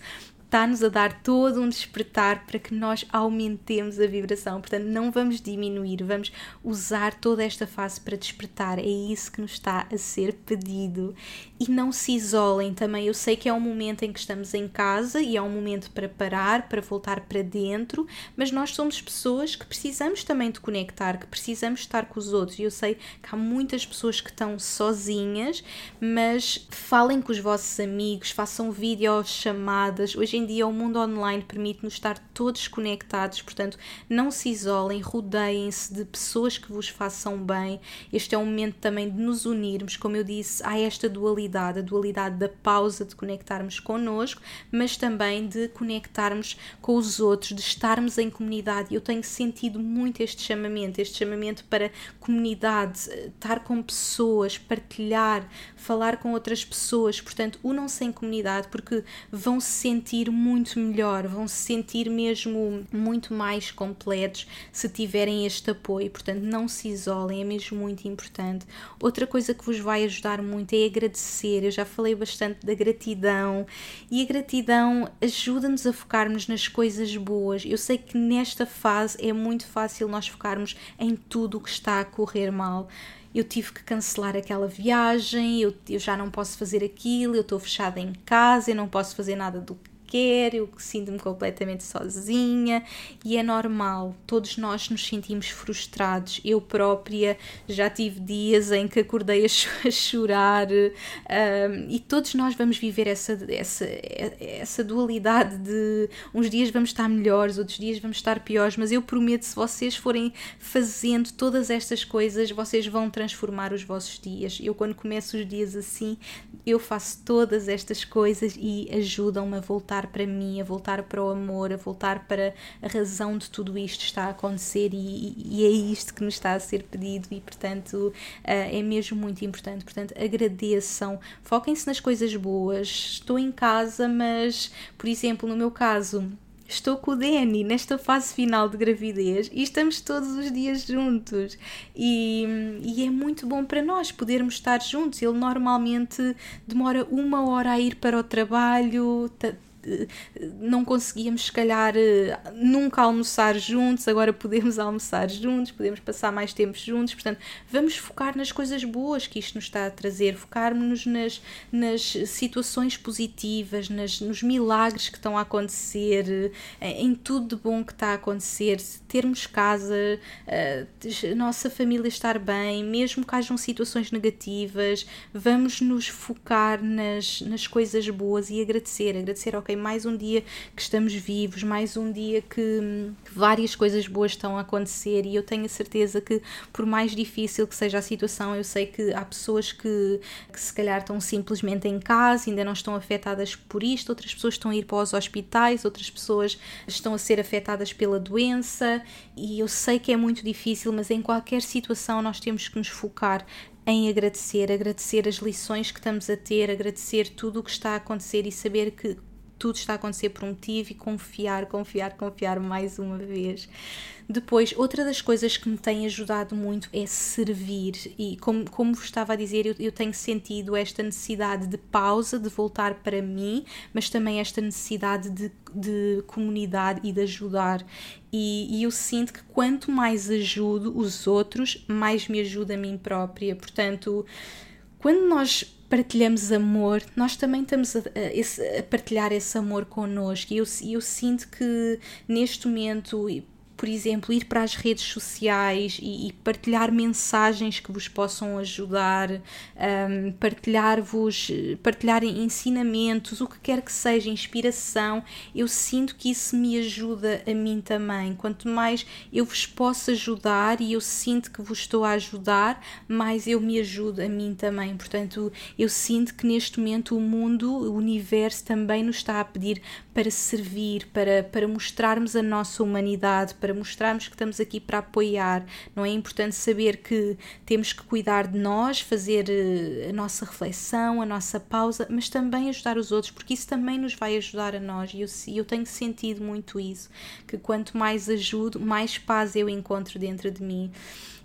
está-nos a dar todo um despertar para que nós aumentemos a vibração. Portanto, não vamos diminuir, vamos usar toda esta fase para despertar. É isso que nos está a ser pedido. E não se isolem também. Eu sei que é um momento em que estamos em casa e é um momento para parar, para voltar para dentro, mas nós somos pessoas que precisamos também de conectar, que precisamos estar com os outros. E eu sei que há muitas pessoas que estão sozinhas, mas falem com os vossos amigos, façam videochamadas. Hoje em dia o mundo online permite-nos estar todos conectados, portanto, não se isolem, rodeiem-se de pessoas que vos façam bem. Este é um momento também de nos unirmos, como eu disse, há esta dualidade, a dualidade da pausa de conectarmos connosco, mas também de conectarmos com os outros, de estarmos em comunidade. Eu tenho sentido muito este chamamento, este chamamento para comunidade, estar com pessoas, partilhar, falar com outras pessoas, portanto, unam-se em comunidade porque vão se sentir muito melhor, vão se sentir mesmo muito mais completos se tiverem este apoio. Portanto, não se isolem, é mesmo muito importante. Outra coisa que vos vai ajudar muito é agradecer. Eu já falei bastante da gratidão e a gratidão ajuda-nos a focarmos nas coisas boas. Eu sei que nesta fase é muito fácil nós focarmos em tudo o que está a correr mal eu tive que cancelar aquela viagem, eu, eu já não posso fazer aquilo, eu estou fechada em casa, eu não posso fazer nada do quer, eu sinto-me completamente sozinha e é normal, todos nós nos sentimos frustrados. Eu própria já tive dias em que acordei a, chorar um, e todos nós vamos viver essa, essa, essa dualidade de uns dias vamos estar melhores, outros dias vamos estar piores, mas eu prometo, se vocês forem fazendo todas estas coisas, vocês vão transformar os vossos dias. Eu, quando começo os dias assim, eu faço todas estas coisas e ajudam-me a voltar voltar para mim, a voltar para o amor, a voltar para a razão de tudo isto está a acontecer e, e é isto que nos está a ser pedido e, portanto, uh, é mesmo muito importante. Portanto, agradeçam, foquem-se nas coisas boas. Estou em casa, mas, por exemplo, no meu caso, Estou com o Danny nesta fase final de gravidez e estamos todos os dias juntos. E, e, é muito bom para nós podermos estar juntos. Ele normalmente demora uma hora a ir para o trabalho, não conseguíamos, se calhar, eh, nunca almoçar juntos, agora podemos almoçar juntos, podemos passar mais tempo juntos. Portanto, vamos focar nas coisas boas que isto nos está a trazer, focarmos nas, nas situações positivas, nas, nos milagres que estão a acontecer, eh, em tudo de bom que está a acontecer, termos casa, eh, a nossa família estar bem, mesmo que hajam situações negativas, vamos nos focar nas, nas coisas boas e agradecer, agradecer, ok, mais um dia que estamos vivos, mais um dia que, que várias coisas boas estão a acontecer e eu tenho a certeza que, por mais difícil que seja a situação, eu sei que há pessoas que, que se calhar estão simplesmente em casa, ainda não estão afetadas por isto, outras pessoas estão a ir para os hospitais, outras pessoas estão a ser afetadas pela doença e eu sei que é muito difícil, mas em qualquer situação nós temos que nos focar em agradecer, agradecer as lições que estamos a ter, agradecer tudo o que está a acontecer e saber que tudo está a acontecer por um motivo e confiar, confiar, confiar mais uma vez. Depois, outra das coisas que me tem ajudado muito é servir, e como, como vos estava a dizer, eu, eu tenho sentido esta necessidade de pausa, de voltar para mim, mas também esta necessidade de, de comunidade e de ajudar. E, e, eu sinto que quanto mais ajudo os outros, mais me ajuda a mim própria. Portanto, quando nós partilhamos amor, nós também estamos a, a, a partilhar esse amor connosco. E eu, eu sinto que neste momento por exemplo, ir para as redes sociais e, e partilhar mensagens que vos possam ajudar, um, partilhar-vos, partilhar ensinamentos, o que quer que seja, inspiração, eu sinto que isso me ajuda a mim também. Quanto mais eu vos posso ajudar e eu sinto que vos estou a ajudar, mais eu me ajudo a mim também. Portanto, eu sinto que neste momento o mundo, o universo também nos está a pedir para servir, para, para mostrarmos a nossa humanidade, para mostrarmos que estamos aqui para apoiar. Não é importante saber que temos que cuidar de nós, fazer eh, a nossa reflexão, a nossa pausa, mas também ajudar os outros, porque isso também nos vai ajudar a nós. E eu, eu tenho sentido muito isso, que quanto mais ajudo, mais paz eu encontro dentro de mim.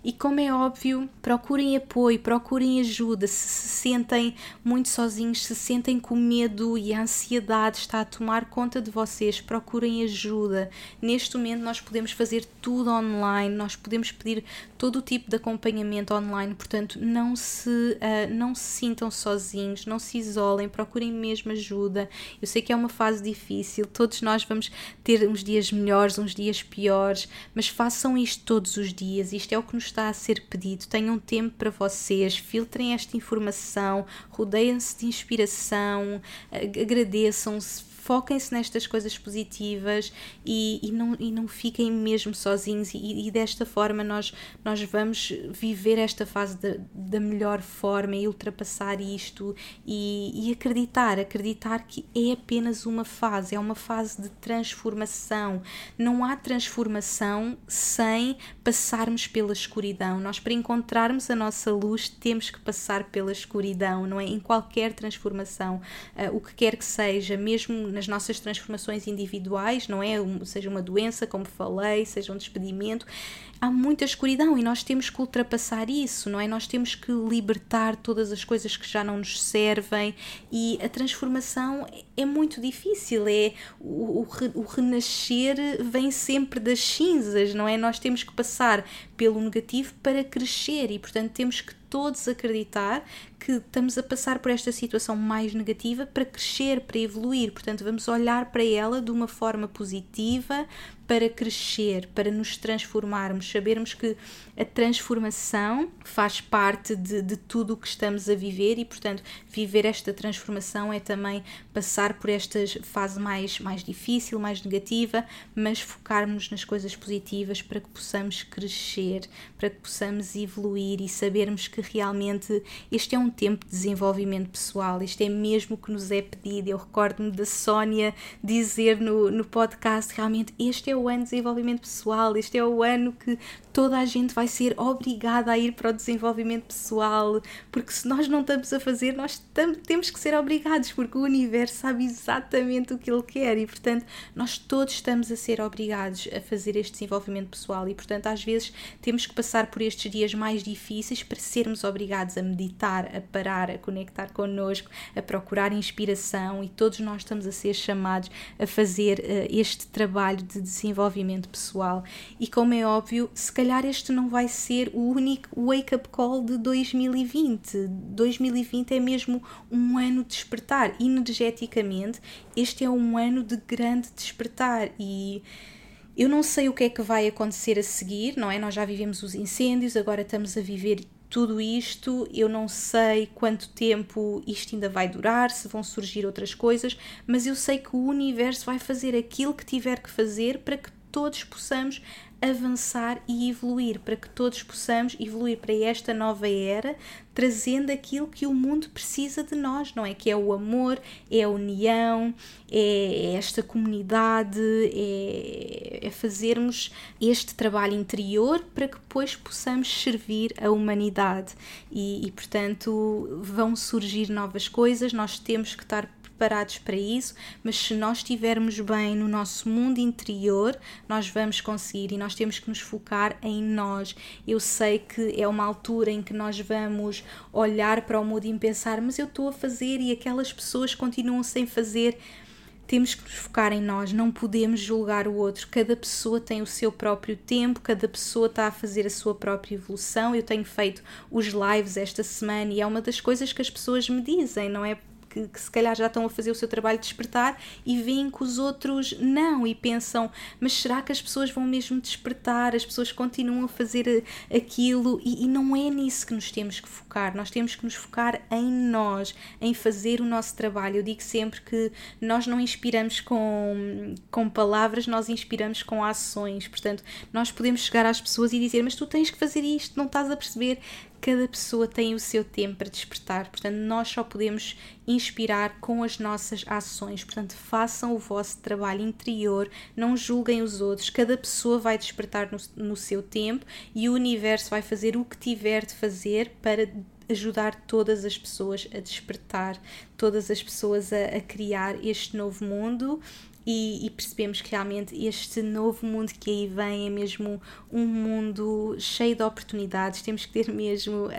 E como é óbvio, procurem apoio, procurem ajuda. Se se sentem muito sozinhos, se sentem com medo e a ansiedade está a tomar conta de vocês, procurem ajuda. Neste momento, nós podemos fazer tudo online, nós podemos pedir todo o tipo de acompanhamento online. Portanto, não se, uh, não se sintam sozinhos, não se isolem, procurem mesmo ajuda. Eu sei que é uma fase difícil, todos nós vamos ter uns dias melhores, uns dias piores, mas façam isto todos os dias. Isto é o que nos está a ser pedido. Tenham tempo para vocês, filtrem esta informação, rodeiem-se de inspiração, agradeçam-se, foquem-se nestas coisas positivas e, e, não, e não fiquem mesmo sozinhos e, e, desta forma nós, nós vamos viver esta fase da melhor forma e ultrapassar isto e, e acreditar, acreditar que é apenas uma fase, é uma fase de transformação. Não há transformação sem passarmos pela escuridão. Nós para encontrarmos a nossa luz temos que passar pela escuridão, não é? Em qualquer transformação, uh, o que quer que seja, mesmo nas nossas transformações individuais, não é? Seja uma doença, como falei, seja um despedimento, há muita escuridão e nós temos que ultrapassar isso, não é? Nós temos que libertar todas as coisas que já não nos servem e a transformação é muito difícil, é o, o, o renascer vem sempre das cinzas, não é? Nós temos que passar pelo negativo para crescer e, portanto, temos que todos acreditar que estamos a passar por esta situação mais negativa para crescer, para evoluir. Portanto, vamos olhar para ela de uma forma positiva, para crescer, para nos transformarmos, sabermos que a transformação faz parte de, de tudo o que estamos a viver e, portanto, viver esta transformação é também passar por esta fase mais, mais difícil, mais negativa, mas focarmos nas coisas positivas para que possamos crescer, para que possamos evoluir e sabermos que realmente este é um tempo de desenvolvimento pessoal, isto é mesmo o que nos é pedido. Eu recordo-me da Sónia dizer no, no podcast: realmente este é o ano de desenvolvimento pessoal, este é o ano que toda a gente vai ser obrigada a ir para o desenvolvimento pessoal, porque se nós não estamos a fazer, nós temos que ser obrigados, porque o universo sabe exatamente o que ele quer. E, portanto, nós todos estamos a ser obrigados a fazer este desenvolvimento pessoal. E, portanto, às vezes temos que passar por estes dias mais difíceis para sermos obrigados a meditar, a parar, a conectar connosco, a procurar inspiração e todos nós estamos a ser chamados a fazer uh, este trabalho de desenvolvimento pessoal. E como é óbvio, se calhar este não vai ser o único wake-up call de 2020. 2020 é mesmo um ano de despertar. Energeticamente, este é um ano de grande despertar e. Eu não sei o que é que vai acontecer a seguir, não é? Nós já vivemos os incêndios, agora estamos a viver tudo isto. Eu não sei quanto tempo isto ainda vai durar, se vão surgir outras coisas, mas eu sei que o universo vai fazer aquilo que tiver que fazer para que todos possamos avançar e evoluir, para que todos possamos evoluir para esta nova era, trazendo aquilo que o mundo precisa de nós, não é? Que é o amor, é a união, é esta comunidade, é, é fazermos este trabalho interior para que depois possamos servir a humanidade. E, e portanto, vão surgir novas coisas, nós temos que estar preparados para isso, mas se nós estivermos bem no nosso mundo interior, nós vamos conseguir e nós temos que nos focar em nós. Eu sei que é uma altura em que nós vamos olhar para o mundo e pensar, mas eu estou a fazer e aquelas pessoas continuam sem fazer temos que nos focar em nós, não podemos julgar o outro. Cada pessoa tem o seu próprio tempo, cada pessoa está a fazer a sua própria evolução. Eu tenho feito os lives esta semana e é uma das coisas que as pessoas me dizem, não é? Que, que, se calhar já estão a fazer o seu trabalho de despertar e veem que os outros não e pensam, mas será que as pessoas vão mesmo despertar? As pessoas continuam a fazer eh, aquilo e, e não é nisso que nos temos que focar. Nós temos que nos focar em nós, em fazer o nosso trabalho. Eu digo sempre que nós não inspiramos com, com palavras, nós inspiramos com ações. Portanto, nós podemos chegar às pessoas e dizer, mas tu tens que fazer isto, não estás a perceber cada pessoa tem o seu tempo para despertar, portanto, nós só podemos inspirar com as nossas ações. Portanto, façam o vosso trabalho interior, não julguem os outros, cada pessoa vai despertar no, no seu tempo e o universo vai fazer o que tiver de fazer para ajudar todas as pessoas a despertar, todas as pessoas a, a criar este novo mundo e, e, percebemos que realmente este novo mundo que aí vem é mesmo um mundo cheio de oportunidades. Temos que ter mesmo uh, uh,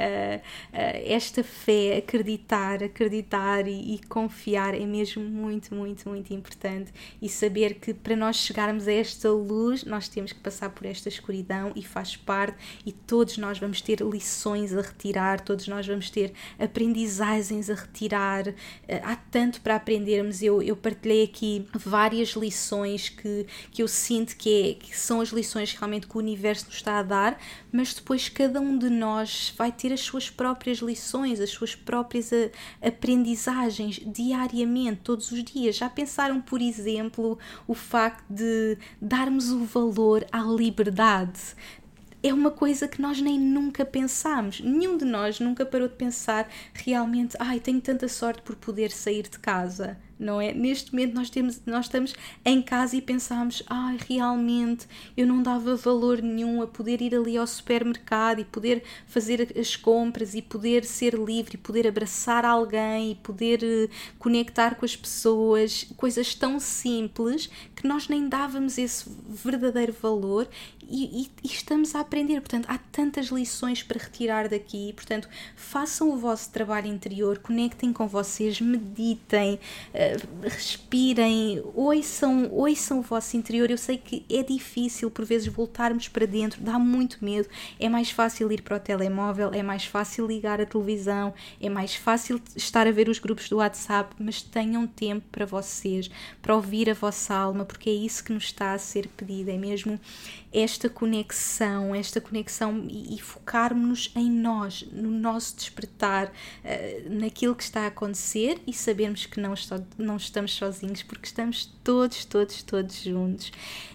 esta fé, acreditar, acreditar e, e, confiar é mesmo muito, muito, muito importante. E saber que para nós chegarmos a esta luz, nós temos que passar por esta escuridão e faz parte, e todos nós vamos ter lições a retirar, todos nós vamos ter aprendizagens a retirar. Uh, há tanto para aprendermos. Eu, eu partilhei aqui várias várias lições que, que eu sinto que, é, que são as lições realmente que o universo nos está a dar, mas depois cada um de nós vai ter as suas próprias lições, as suas próprias eh, aprendizagens diariamente, todos os dias. Já pensaram, por exemplo, o facto de darmos o valor à liberdade? é uma coisa que nós nem nunca pensámos. Nenhum de nós nunca parou de pensar realmente, ai, tenho tanta sorte por poder sair de casa. Não é? Neste momento nós, temos, nós estamos em casa e pensamos, ai, ah, realmente eu não dava valor nenhum a poder ir ali ao supermercado e poder fazer as compras e poder ser livre e poder abraçar alguém e poder uh, conectar com as pessoas, coisas tão simples que nós nem dávamos esse verdadeiro valor e, e, e, estamos a aprender. Portanto, há tantas lições para retirar daqui. Portanto, façam o vosso trabalho interior, conectem com vocês, meditem, uh, respirem, ouçam, ouçam o vosso interior. Eu sei que é difícil por vezes voltarmos para dentro, dá muito medo. É mais fácil ir para o telemóvel, é mais fácil ligar a televisão, é mais fácil estar a ver os grupos do WhatsApp, mas tenham tempo para vocês, para ouvir a vossa alma, porque é isso que nos está a ser pedido, é mesmo esta conexão, esta conexão e, e focarmos-nos em nós, no nosso despertar, uh, naquilo que está a acontecer e sabermos que não, estou, não estamos sozinhos, porque estamos todos, todos, todos juntos.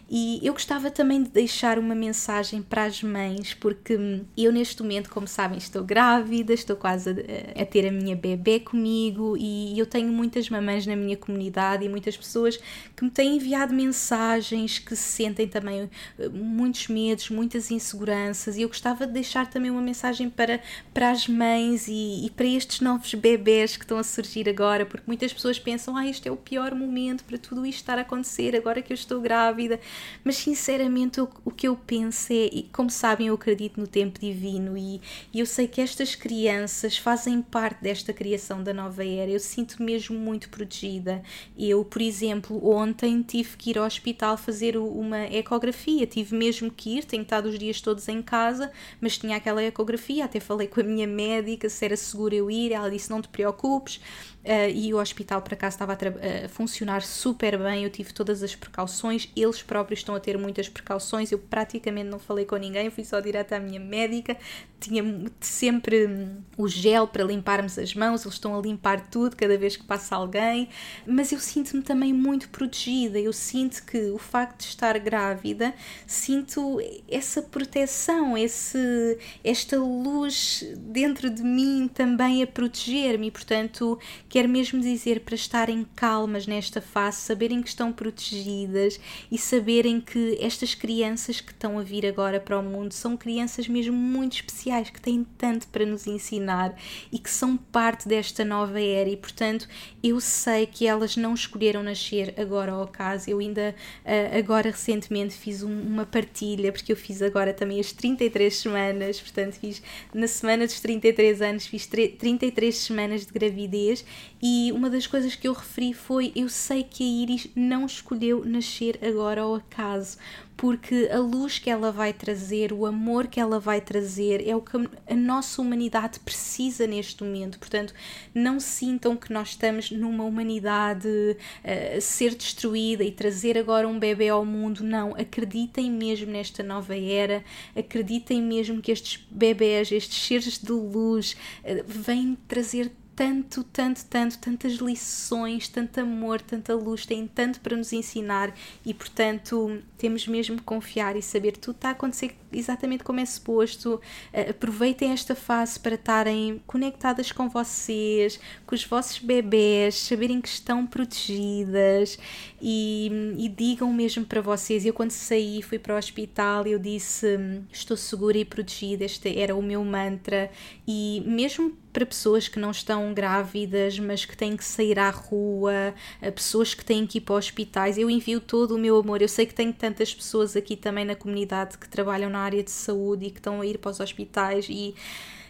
E eu gostava também de deixar uma mensagem para as mães, porque eu neste momento, como sabem, estou grávida, estou quase a, a, ter a minha bebê comigo e eu tenho muitas mamães na minha comunidade e muitas pessoas que me têm enviado mensagens que se sentem também eh, muitos medos, muitas inseguranças e eu gostava de deixar também uma mensagem para, para as mães e, e para estes novos bebés que estão a surgir agora, porque muitas pessoas pensam, ah, este é o pior momento para tudo isto estar a acontecer agora que eu estou grávida mas sinceramente o, que eu penso é, e como sabem, eu acredito no tempo divino e, e eu sei que estas crianças fazem parte desta criação da nova era. Eu sinto mesmo muito protegida. Eu, por exemplo, ontem tive que ir ao hospital fazer uma ecografia, tive mesmo que ir, tenho estado os dias todos em casa, mas tinha aquela ecografia, até falei com a minha médica se era seguro eu ir, ela disse não te preocupes, Uh, e o hospital para cá estava a, a, funcionar super bem, eu tive todas as precauções, eles próprios estão a ter muitas precauções, eu praticamente não falei com ninguém, fui só direto à minha médica, tinha sempre hum, o gel para limparmos as mãos, eles estão a limpar tudo cada vez que passa alguém, mas eu sinto-me também muito protegida, eu sinto que o facto de estar grávida, sinto essa proteção, esse, esta luz dentro de mim também a proteger-me, portanto Quer mesmo dizer para estarem calmas nesta fase, saberem que estão protegidas e saberem que estas crianças que estão a vir agora para o mundo são crianças mesmo muito especiais, que têm tanto para nos ensinar e que são parte desta nova era e, portanto, eu sei que elas não escolheram nascer agora ao acaso. Eu ainda uh, agora recentemente fiz um, uma partilha, porque eu fiz agora também as 33 semanas, portanto, fiz na semana dos 33 anos, fiz 33 semanas de gravidez e uma das coisas que eu referi foi: eu sei que a Iris não escolheu nascer agora ao acaso, porque a luz que ela vai trazer, o amor que ela vai trazer, é o que a nossa humanidade precisa neste momento. Portanto, não sintam que nós estamos numa humanidade uh, ser destruída e trazer agora um bebê ao mundo. Não, acreditem mesmo nesta nova era, acreditem mesmo que estes bebés, estes seres de luz, uh, vêm trazer tanto, tanto, tanto, tantas lições, tanto amor, tanta luz, têm tanto para nos ensinar e, portanto, temos mesmo que confiar e saber que tudo está a acontecer exatamente como é suposto. Uh, aproveitem esta fase para estarem conectadas com vocês, com os vossos bebés, saberem que estão protegidas e, e digam mesmo para vocês. Eu, quando saí, fui para o hospital, eu disse: Estou segura e protegida. Este era o meu mantra, e mesmo para pessoas que não estão grávidas, mas que têm que sair à rua, pessoas que têm que ir para hospitais. Eu envio todo o meu amor. Eu sei que tenho tantas pessoas aqui também na comunidade que trabalham na área de saúde e que estão a ir para os hospitais e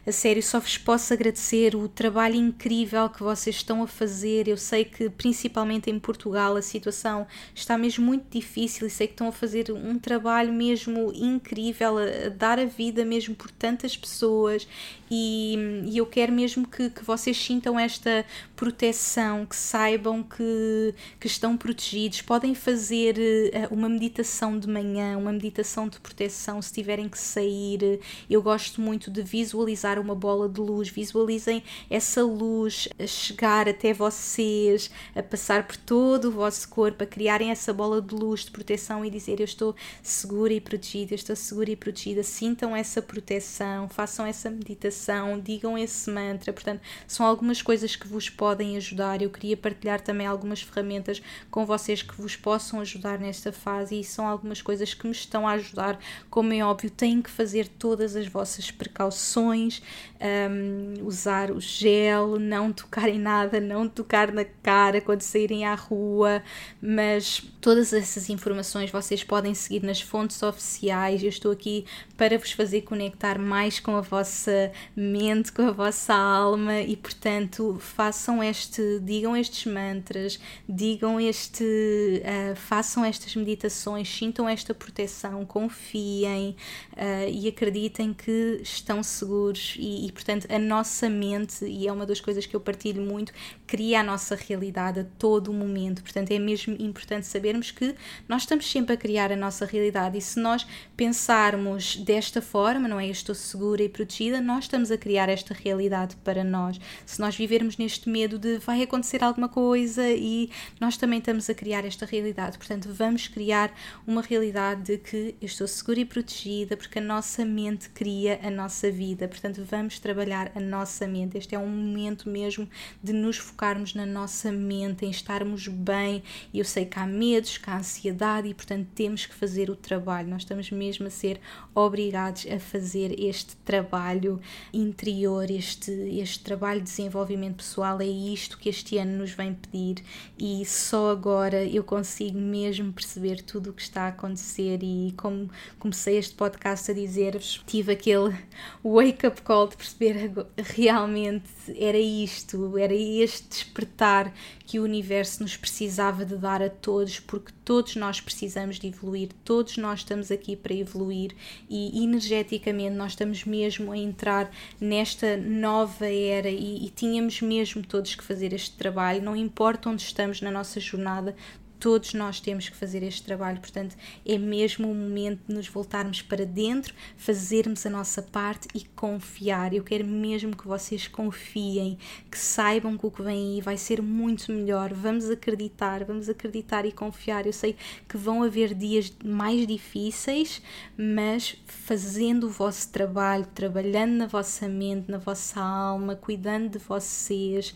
a sério, só vos posso agradecer o trabalho incrível que vocês estão a fazer. Eu sei que, principalmente em Portugal, a situação está mesmo muito difícil e sei que estão a fazer um trabalho mesmo incrível, a, dar a vida mesmo por tantas pessoas. E, e eu quero mesmo que, que vocês sintam esta proteção, que saibam que, que estão protegidos. Podem fazer uh, uma meditação de manhã, uma meditação de proteção se tiverem que sair. Eu gosto muito de visualizar uma bola de luz, visualizem essa luz a chegar até vocês, a passar por todo o vosso corpo, a criarem essa bola de luz de proteção e dizer: Eu estou segura e protegida, eu estou segura e protegida. Sintam essa proteção, façam essa meditação, digam esse mantra. Portanto, são algumas coisas que vos podem ajudar. Eu queria partilhar também algumas ferramentas com vocês que vos possam ajudar nesta fase e são algumas coisas que me estão a ajudar. Como é óbvio, têm que fazer todas as vossas precauções, um, usar o gel, não tocar em nada, não tocar na cara quando saírem à rua, mas todas essas informações vocês podem seguir nas fontes oficiais. Eu estou aqui para vos fazer conectar mais com a vossa mente, com a vossa alma e, portanto, façam este, digam estes mantras, digam este, uh, façam estas meditações, sintam esta proteção, confiem uh, e acreditem que estão seguros e, e, portanto, a nossa mente, e é uma das coisas que eu partilho muito, cria a nossa realidade a todo momento. Portanto, é mesmo importante sabermos que nós estamos sempre a criar a nossa realidade e se nós pensarmos desta forma, não é? Eu estou segura e protegida, nós estamos a criar esta realidade para nós. Se nós vivermos neste medo de vai acontecer alguma coisa e nós também estamos a criar esta realidade. Portanto, vamos criar uma realidade de que eu estou segura e protegida, porque a nossa mente cria a nossa vida. Portanto, vamos trabalhar a nossa mente. Este é um momento mesmo de nos focarmos na nossa mente, em estarmos bem. Eu sei que há medos, que há ansiedade e, portanto, temos que fazer o trabalho. Nós estamos mesmo a ser obrigados a fazer este trabalho interior, este, este trabalho de desenvolvimento pessoal. É isto que este ano nos vem pedir e só agora eu consigo mesmo perceber tudo o que está a acontecer. E como comecei este podcast a dizer-vos, tive aquele wake-up call de perceber realmente era isto, era este despertar que o universo nos precisava de dar a todos, porque todos nós precisamos de evoluir, todos nós estamos aqui para evoluir e energeticamente nós estamos mesmo a entrar nesta nova era e, e tínhamos mesmo todos que fazer este trabalho, não importa onde estamos na nossa jornada, todos nós temos que fazer este trabalho, portanto, é mesmo o momento de nos voltarmos para dentro, fazermos a nossa parte e confiar. Eu quero mesmo que vocês confiem, que saibam que o que vem aí vai ser muito melhor. Vamos acreditar, vamos acreditar e confiar. Eu sei que vão haver dias mais difíceis, mas fazendo o vosso trabalho, trabalhando na vossa mente, na vossa alma, cuidando de vocês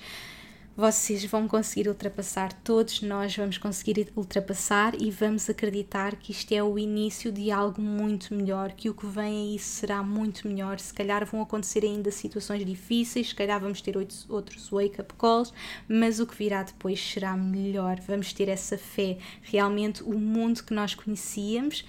vocês vão conseguir ultrapassar, todos nós vamos conseguir ultrapassar e vamos acreditar que isto é o início de algo muito melhor, que o que vem aí será muito melhor. Se calhar vão acontecer ainda situações difíceis, se calhar vamos ter outros wake-up calls, mas o que virá depois será melhor. Vamos ter essa fé. Realmente, o mundo que nós conhecíamos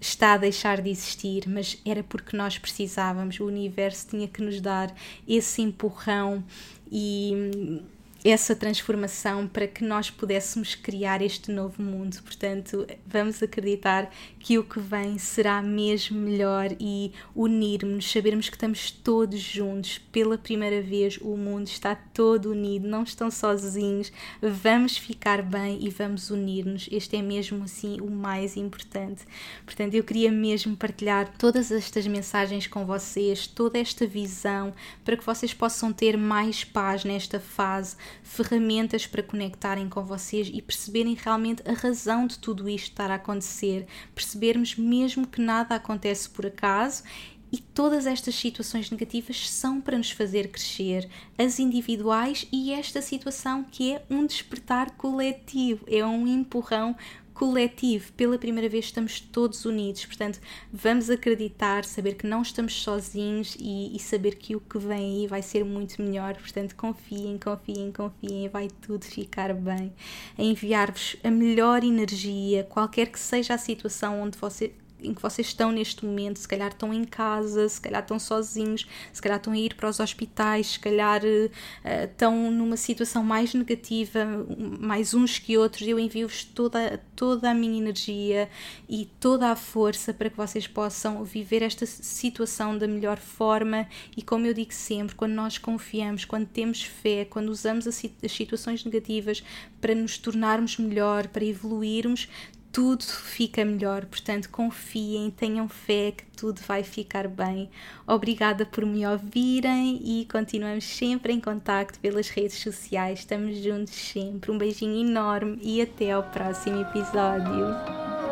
está a deixar de existir, mas era porque nós precisávamos, o universo tinha que nos dar esse empurrão e essa transformação para que nós pudéssemos criar este novo mundo. Portanto, vamos acreditar que o que vem será mesmo melhor e unirmos, sabermos que estamos todos juntos. Pela primeira vez, o mundo está todo unido, não estão sozinhos. Vamos ficar bem e vamos unir-nos. Este é mesmo assim o mais importante. Portanto, eu queria mesmo partilhar todas estas mensagens com vocês, toda esta visão, para que vocês possam ter mais paz nesta fase ferramentas para conectarem com vocês e perceberem realmente a razão de tudo isto estar a acontecer, percebermos mesmo que nada acontece por acaso e todas estas situações negativas são para nos fazer crescer, as individuais e esta situação que é um despertar coletivo, é um empurrão coletivo. Pela primeira vez estamos todos unidos, portanto, vamos acreditar, saber que não estamos sozinhos e, e saber que o que vem aí vai ser muito melhor. Portanto, confiem, confiem, confiem, vai tudo ficar bem. Enviar-vos a melhor energia, qualquer que seja a situação onde você em que vocês estão neste momento, se calhar estão em casa, se calhar estão sozinhos, se calhar estão a ir para os hospitais, se calhar uh, estão numa situação mais negativa, mais uns que outros. Eu envio-vos toda, toda a minha energia e toda a força para que vocês possam viver esta situação da melhor forma. E como eu digo sempre, quando nós confiamos, quando temos fé, quando usamos as situações negativas para nos tornarmos melhor, para evoluirmos, tudo fica melhor. Portanto, confiem, tenham fé que tudo vai ficar bem. Obrigada por me ouvirem e continuamos sempre em contacto pelas redes sociais. Estamos juntos sempre. Um beijinho enorme e até ao próximo episódio.